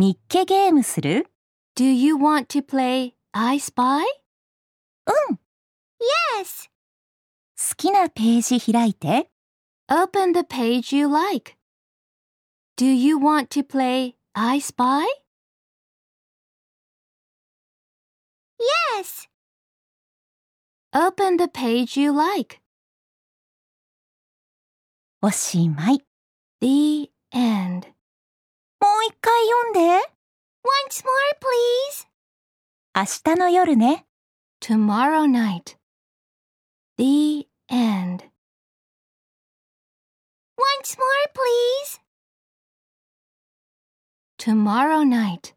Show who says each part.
Speaker 1: 日記ゲームする
Speaker 2: Do you want to play I Spy?
Speaker 1: うん。
Speaker 3: Yes.
Speaker 1: 好きなページ開いて。
Speaker 2: Open the page you like. Do you want to play I Spy?
Speaker 3: Yes.
Speaker 2: Open the page you like.
Speaker 1: おしまい。
Speaker 2: The end.
Speaker 1: もう一 回読んで。
Speaker 3: Once more, please.
Speaker 1: 明日の夜ね。
Speaker 2: Tomorrow night. The end.
Speaker 3: Once more, please.
Speaker 2: Tomorrow night.